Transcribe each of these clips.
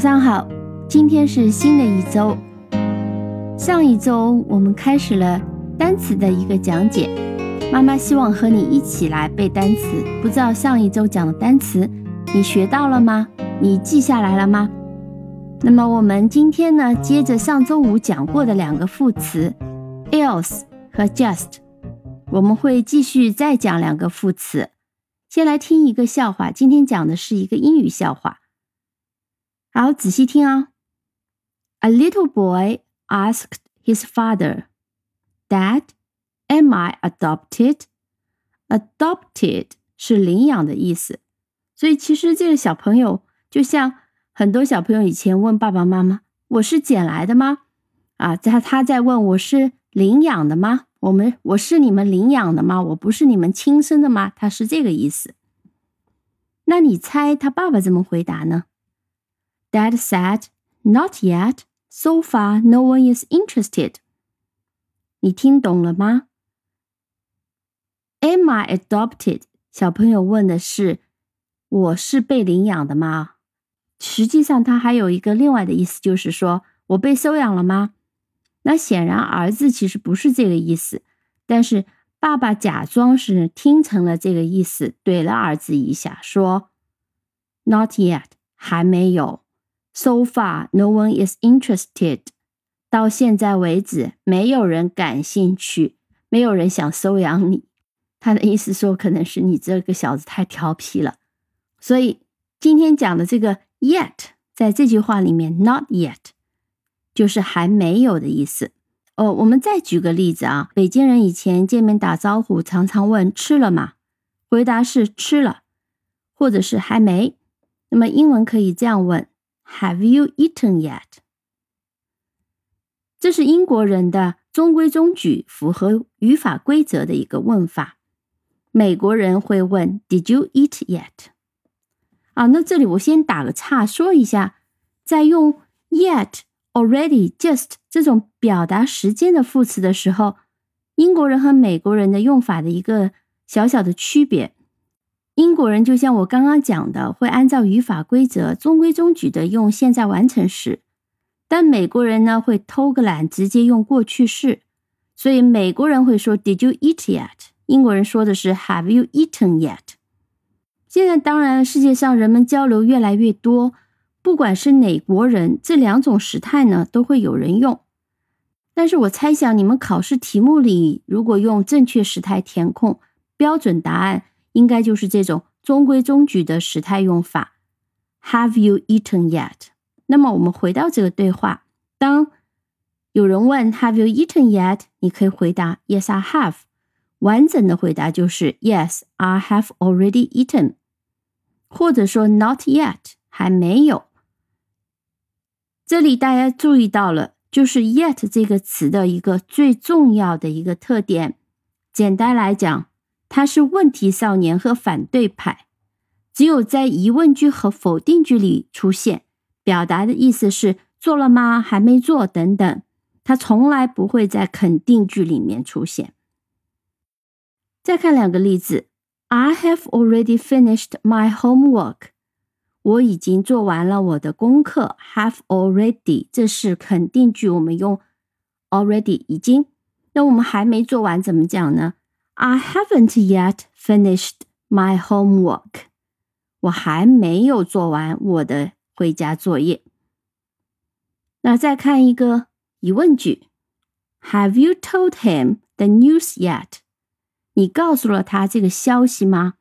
早上好，今天是新的一周。上一周我们开始了单词的一个讲解，妈妈希望和你一起来背单词。不知道上一周讲的单词你学到了吗？你记下来了吗？那么我们今天呢，接着上周五讲过的两个副词 else 和 just，我们会继续再讲两个副词。先来听一个笑话，今天讲的是一个英语笑话。好，仔细听啊。A little boy asked his father, "Dad, am I adopted?" Adopted 是领养的意思，所以其实这个小朋友就像很多小朋友以前问爸爸妈妈：“我是捡来的吗？”啊，在他在问：“我是领养的吗？我们我是你们领养的吗？我不是你们亲生的吗？”他是这个意思。那你猜他爸爸怎么回答呢？Dad said, "Not yet. So far, no one is interested." 你听懂了吗？Am I adopted？小朋友问的是我是被领养的吗？实际上，它还有一个另外的意思，就是说我被收养了吗？那显然，儿子其实不是这个意思，但是爸爸假装是听成了这个意思，怼了儿子一下，说：“Not yet，还没有。” So far, no one is interested. 到现在为止，没有人感兴趣，没有人想收养你。他的意思说，可能是你这个小子太调皮了。所以今天讲的这个 yet，在这句话里面，not yet 就是还没有的意思。哦，我们再举个例子啊，北京人以前见面打招呼，常常问吃了吗？回答是吃了，或者是还没。那么英文可以这样问。Have you eaten yet？这是英国人的中规中矩、符合语法规则的一个问法。美国人会问 Did you eat yet？啊，那这里我先打个岔，说一下，在用 yet、already、just 这种表达时间的副词的时候，英国人和美国人的用法的一个小小的区别。英国人就像我刚刚讲的，会按照语法规则中规中矩的用现在完成时，但美国人呢会偷个懒，直接用过去式。所以美国人会说 Did you eat yet？英国人说的是 Have you eaten yet？现在当然世界上人们交流越来越多，不管是哪国人，这两种时态呢都会有人用。但是我猜想你们考试题目里如果用正确时态填空，标准答案。应该就是这种中规中矩的时态用法。Have you eaten yet？那么我们回到这个对话，当有人问 Have you eaten yet？你可以回答 Yes, I have。完整的回答就是 Yes, I have already eaten。或者说 Not yet，还没有。这里大家注意到了，就是 yet 这个词的一个最重要的一个特点。简单来讲。他是问题少年和反对派，只有在疑问句和否定句里出现，表达的意思是做了吗？还没做等等。他从来不会在肯定句里面出现。再看两个例子：I have already finished my homework。我已经做完了我的功课。Have already，这是肯定句，我们用 already 已经。那我们还没做完怎么讲呢？I haven't yet finished my homework。我还没有做完我的回家作业。那再看一个疑问句：Have you told him the news yet？你告诉了他这个消息吗？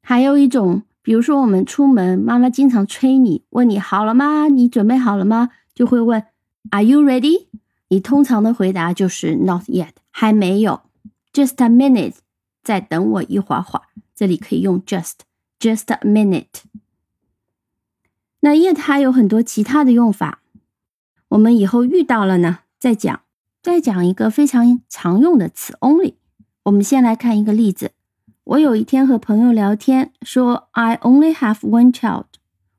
还有一种，比如说我们出门，妈妈经常催你，问你好了吗？你准备好了吗？就会问 Are you ready？你通常的回答就是 Not yet，还没有。Just a minute，再等我一会儿会儿。这里可以用 just，just a minute。那 yet 还有很多其他的用法，我们以后遇到了呢再讲。再讲一个非常常用的词 only。我们先来看一个例子。我有一天和朋友聊天，说 I only have one child，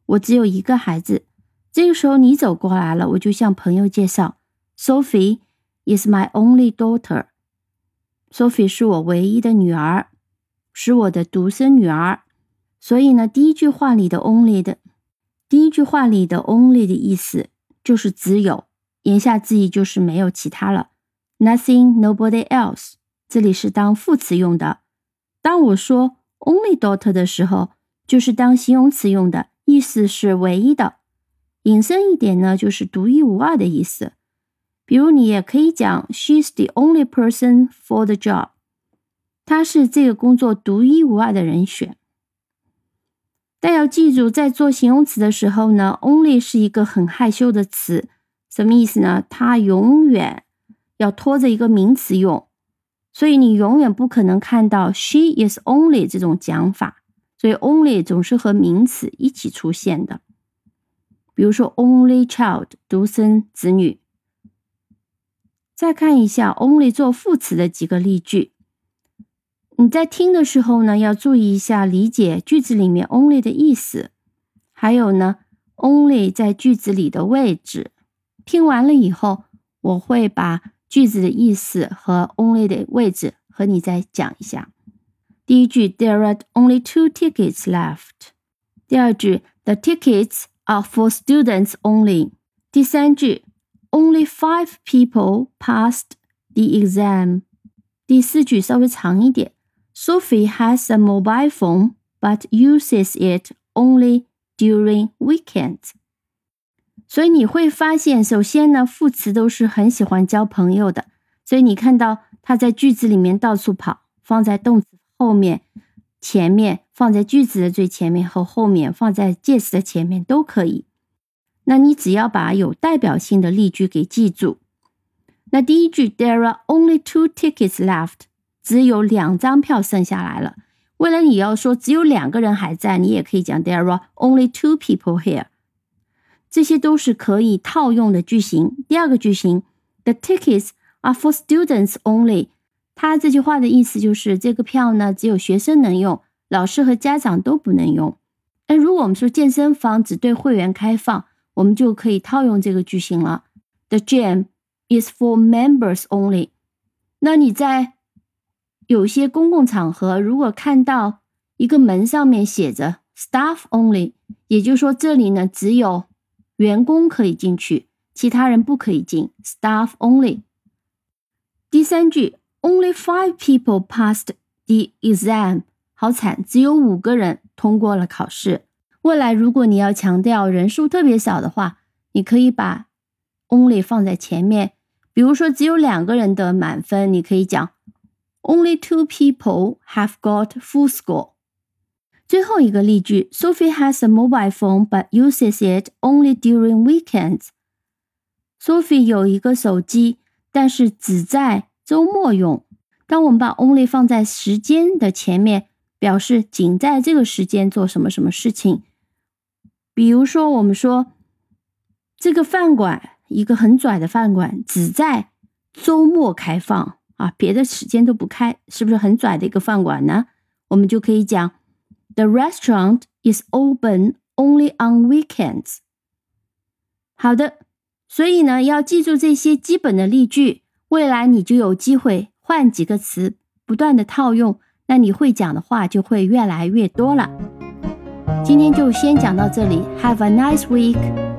我只有一个孩子。这个时候你走过来了，我就向朋友介绍，Sophie is my only daughter。Sophie 是我唯一的女儿，是我的独生女儿。所以呢，第一句话里的 only 的第一句话里的 only 的意思就是只有，言下之意就是没有其他了。Nothing, nobody else，这里是当副词用的。当我说 only daughter 的时候，就是当形容词用的，意思是唯一的。引申一点呢，就是独一无二的意思。比如你也可以讲 She's the only person for the job，她是这个工作独一无二的人选。但要记住，在做形容词的时候呢，only 是一个很害羞的词，什么意思呢？它永远要拖着一个名词用，所以你永远不可能看到 she is only 这种讲法，所以 only 总是和名词一起出现的。比如说 only child 独生子女。再看一下 only 做副词的几个例句。你在听的时候呢，要注意一下理解句子里面 only 的意思，还有呢 only 在句子里的位置。听完了以后，我会把句子的意思和 only 的位置和你再讲一下。第一句，There are only two tickets left。第二句，The tickets are for students only。第三句，Only five people passed the exam。第四句稍微长一点。Sophie has a mobile phone, but uses it only during weekends. 所以你会发现，首先呢，副词都是很喜欢交朋友的。所以你看到它在句子里面到处跑，放在动词后面、前面，放在句子的最前面和后面，放在介词的前面都可以。那你只要把有代表性的例句给记住。那第一句，There are only two tickets left。只有两张票剩下来了。为了你要说只有两个人还在，你也可以讲 There are only two people here。这些都是可以套用的句型。第二个句型，The tickets are for students only。它这句话的意思就是这个票呢只有学生能用，老师和家长都不能用。那如果我们说健身房只对会员开放，我们就可以套用这个句型了。The gym is for members only。那你在有些公共场合，如果看到一个门上面写着 “staff only”，也就是说这里呢只有员工可以进去，其他人不可以进。staff only。第三句，Only five people passed the exam。好惨，只有五个人通过了考试。未来如果你要强调人数特别少的话，你可以把 only 放在前面。比如说只有两个人得满分，你可以讲。Only two people have got full score。最后一个例句：Sophie has a mobile phone but uses it only during weekends。Sophie 有一个手机，但是只在周末用。当我们把 only 放在时间的前面，表示仅在这个时间做什么什么事情。比如说，我们说这个饭馆，一个很拽的饭馆，只在周末开放。啊，别的时间都不开，是不是很拽的一个饭馆呢？我们就可以讲，The restaurant is open only on weekends。好的，所以呢，要记住这些基本的例句，未来你就有机会换几个词，不断的套用，那你会讲的话就会越来越多了。今天就先讲到这里，Have a nice week。